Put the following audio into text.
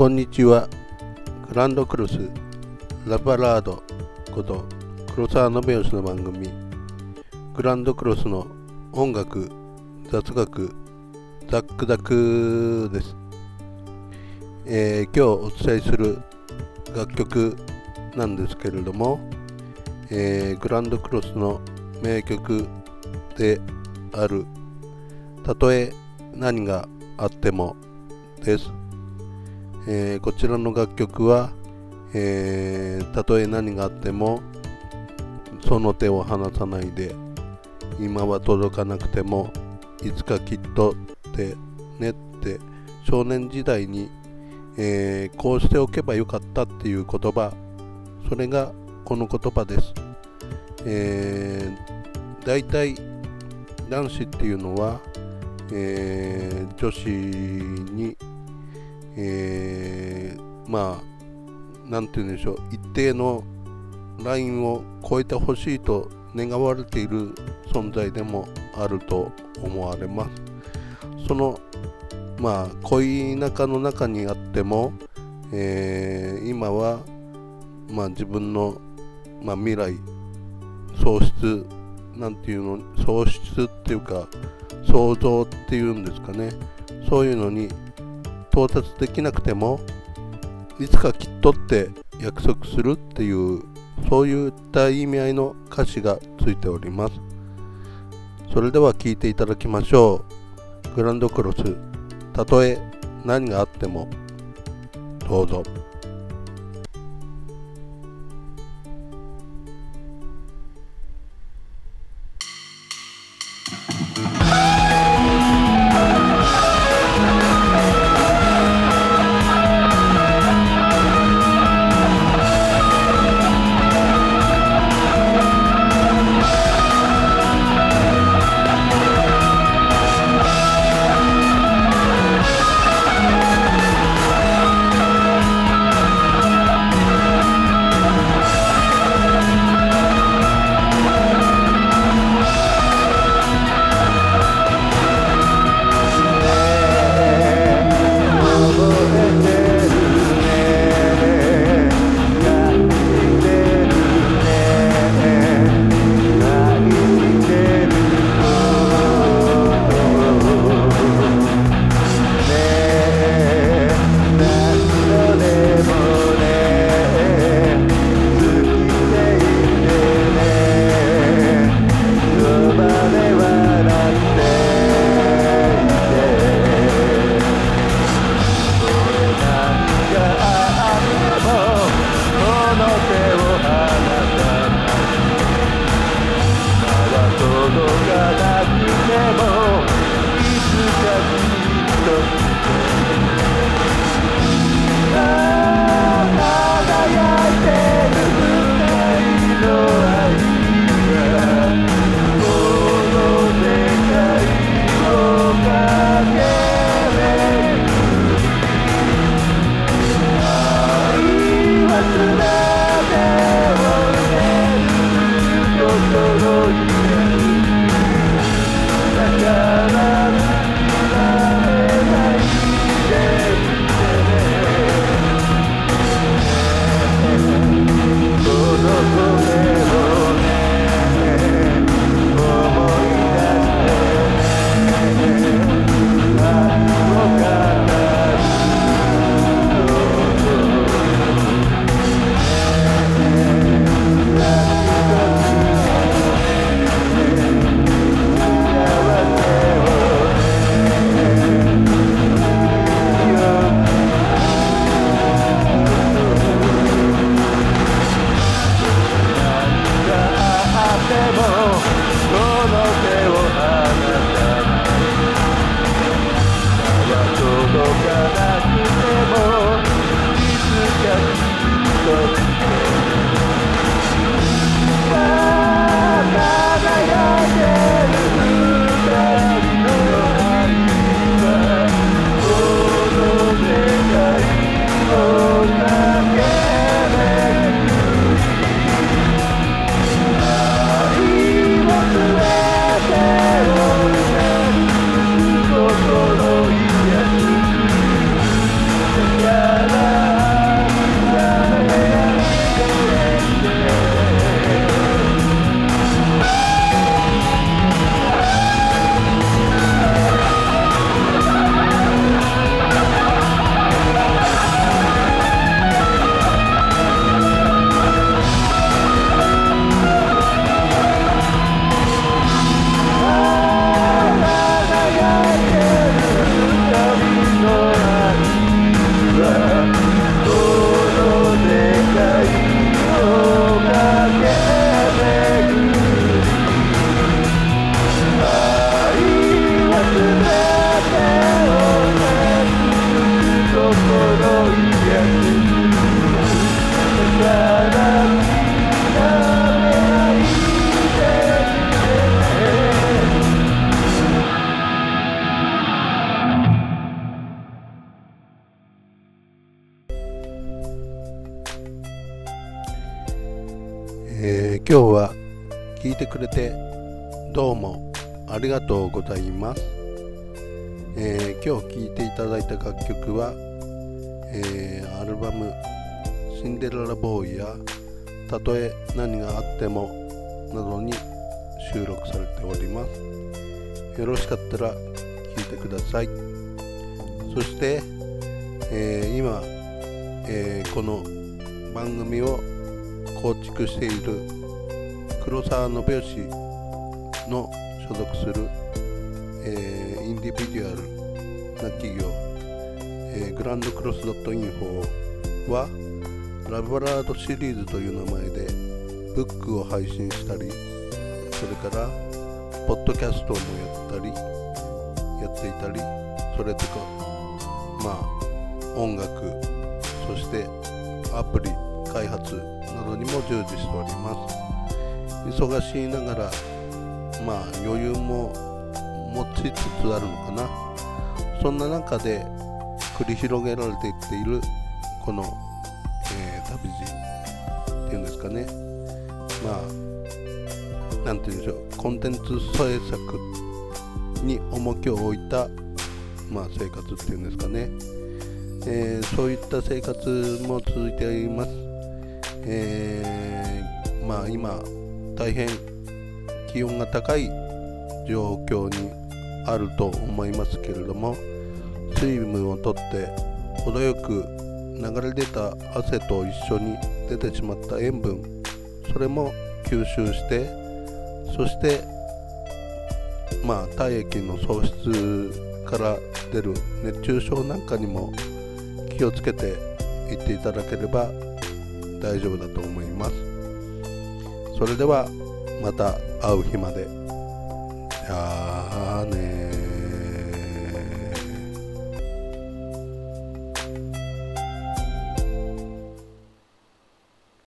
こんにちは。グランドクロス、ラバラードこと黒沢信義の番組、グランドクロスの音楽、雑学、ザックザクです。えー、今日お伝えする楽曲なんですけれども、えー、グランドクロスの名曲である「たとえ何があっても」です。えー、こちらの楽曲は、えー、たとえ何があってもその手を離さないで今は届かなくてもいつかきっとってねって少年時代に、えー、こうしておけばよかったっていう言葉それがこの言葉です、えー、大体男子っていうのは、えー、女子にえー、まあ何て言うんでしょう。一定のラインを超えてほしいと願われている存在でもあると思われます。そのまあ恋仲の中にあっても、えー、今は、まあ、自分の、まあ、未来喪失なんていうの喪失っていうか想像っていうんですかね。そういうのに到達できなくてもいつかきっとって約束するっていうそういった意味合いの歌詞がついておりますそれでは聴いていただきましょうグランドクロスたとえ何があってもどうぞ。今日は聞いてくれてどうもありがとうございます、えー、今日聴いていただいた楽曲は、えー、アルバム「シンデレラボーイ」や「たとえ何があっても」などに収録されております。よろしかったら聴いてください。そして、えー、今、え、この番組を構築している黒沢信義の所属する、えー、インディビデュアルな企業、えー、グランドクロスドットインフォはラブラードシリーズという名前でブックを配信したりそれからポッドキャストもやったりやっていたりそれとかまあ音楽そしてアプリ開発などにも従事しております。忙しいながらまあ余裕も持ちつつあるのかな。そんな中で繰り広げられていっているこの、えー、旅路っていうんですかね。まあなんて言うんでしょう。コンテンツ制作に重きを置いた、まあ、生活っていうんですかね、えー、そういった生活も続いています。えー、まあ今大変気温が高い状況にあると思いますけれども水分をとって程よく流れ出た汗と一緒に出てしまった塩分それも吸収してそしてまあ体液の喪失から出る熱中症なんかにも気をつけていっていただければ大丈夫だと思います。それではまた会う日まで。じゃあね